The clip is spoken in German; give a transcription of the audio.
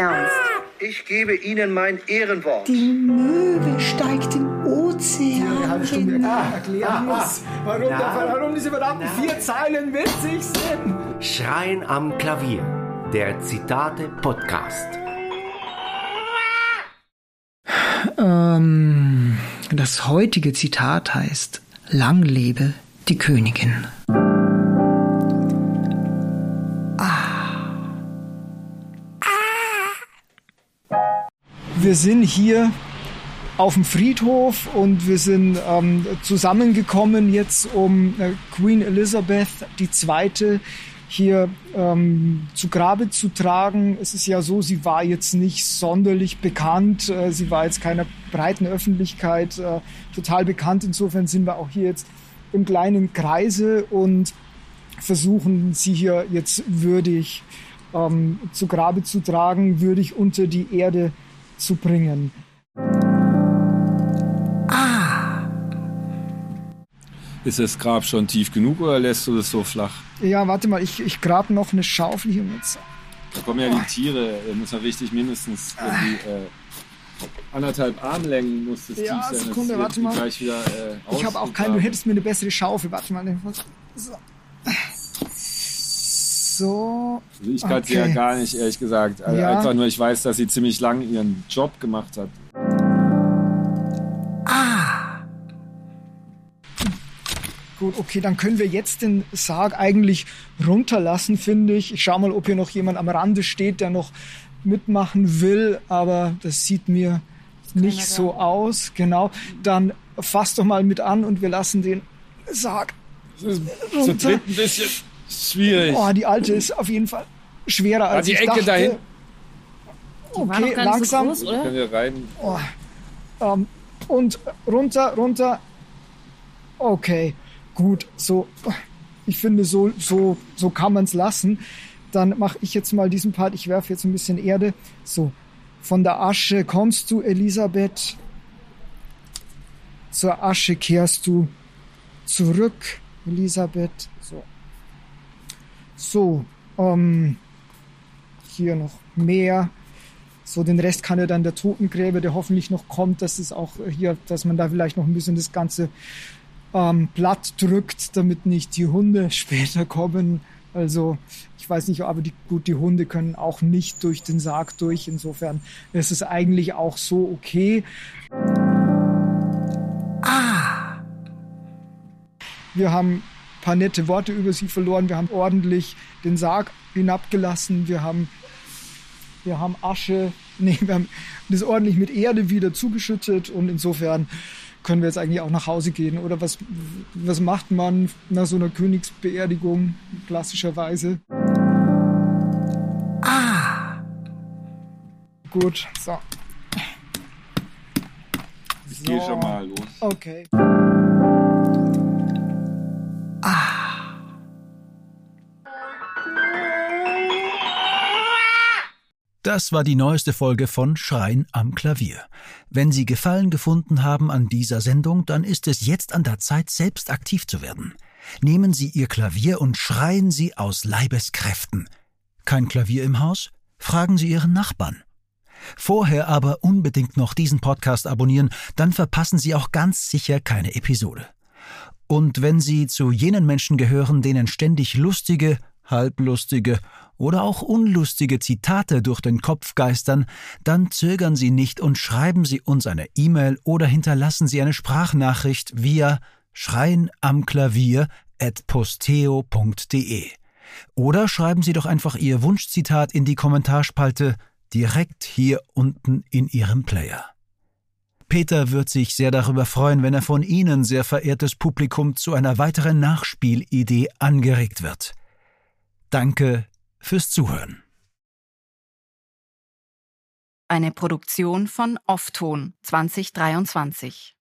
ernst. Ich gebe Ihnen mein Ehrenwort. Die Möwe steigt im Ozean. Halbe Stunde hinein. erklären muss, warum, der, warum diese verdammten vier Zeilen witzig sind. Schreien am Klavier. Der Zitate-Podcast. Ähm, das heutige Zitat heißt: Lang lebe die Königin. Wir sind hier auf dem Friedhof und wir sind ähm, zusammengekommen jetzt, um äh, Queen Elizabeth II. hier ähm, zu Grabe zu tragen. Es ist ja so, sie war jetzt nicht sonderlich bekannt, äh, sie war jetzt keiner breiten Öffentlichkeit äh, total bekannt. Insofern sind wir auch hier jetzt im kleinen Kreise und versuchen sie hier jetzt würdig ähm, zu Grabe zu tragen, würdig unter die Erde zu bringen. Ist das Grab schon tief genug oder lässt du das so flach? Ja, warte mal, ich, ich grab noch eine Schaufel hier mit. Da kommen ja die Tiere, da muss man richtig mindestens irgendwie, äh, anderthalb Armlängen muss das Ja, tief sein. Sekunde, warte mal. Wieder, äh, Ich habe auch keine, du hättest mir eine bessere Schaufel. Warte mal. So. So. Also ich kann sie ja Okay. gar nicht, ehrlich gesagt. Also Ja. Einfach nur, ich weiß, dass sie ziemlich lang ihren Job gemacht hat. Gut, okay, dann können wir jetzt den Sarg eigentlich runterlassen, finde ich. Ich schau mal, ob hier noch jemand am Rande steht, der noch mitmachen will, aber das sieht mir nicht so aus. Genau. Dann fass doch mal mit an und wir lassen den Sarg Das ist zu runter. dritt ein bisschen schwierig. Oh, die alte ist auf jeden Fall schwerer als die ich Ecke dachte. dahin. Okay, nicht so langsam. groß, oder? Können wir rein. Ähm, und runter, runter. Okay, gut. So, ich finde, so, so, so kann man es lassen. Dann mache ich jetzt mal diesen Part. Ich werfe jetzt ein bisschen Erde. So, von der Asche kommst du, Elisabeth. Zur Asche kehrst du zurück, Elisabeth. So. So, ähm, hier noch mehr. So, den Rest kann ja dann der Totengräber, der hoffentlich noch kommt, dass es auch hier, dass man da vielleicht noch ein bisschen das Ganze ähm, platt drückt, damit nicht die Hunde später kommen. Also, ich weiß nicht, aber die, gut, die Hunde können auch nicht durch den Sarg durch. Insofern ist es eigentlich auch so okay. Ah! Wir haben ein paar nette Worte über sie verloren. Wir haben ordentlich den Sarg hinabgelassen. Wir haben wir haben Asche, nee, wir haben das ordentlich mit Erde wieder zugeschüttet und insofern können wir jetzt eigentlich auch nach Hause gehen. Oder was, was macht man nach so einer Königsbeerdigung klassischerweise? Ah! Gut, so. Ich gehe schon mal los. Okay. Das war die neueste Folge von Schreien am Klavier. Wenn Sie Gefallen gefunden haben an dieser Sendung, dann ist es jetzt an der Zeit, selbst aktiv zu werden. Nehmen Sie Ihr Klavier und schreien Sie aus Leibeskräften. Kein Klavier im Haus? Fragen Sie Ihren Nachbarn. Vorher aber unbedingt noch diesen Podcast abonnieren, dann verpassen Sie auch ganz sicher keine Episode. Und wenn Sie zu jenen Menschen gehören, denen ständig lustige, halblustige oder auch unlustige Zitate durch den Kopf geistern, dann zögern Sie nicht und schreiben Sie uns eine E-Mail oder hinterlassen Sie eine Sprachnachricht via schreien am Klavier at posteo.de. Oder schreiben Sie doch einfach Ihr Wunschzitat in die Kommentarspalte direkt hier unten in Ihrem Player. Peter wird sich sehr darüber freuen, wenn er von Ihnen, sehr verehrtes Publikum, zu einer weiteren Nachspielidee angeregt wird. Danke fürs Zuhören. Eine Produktion von Offton 2023.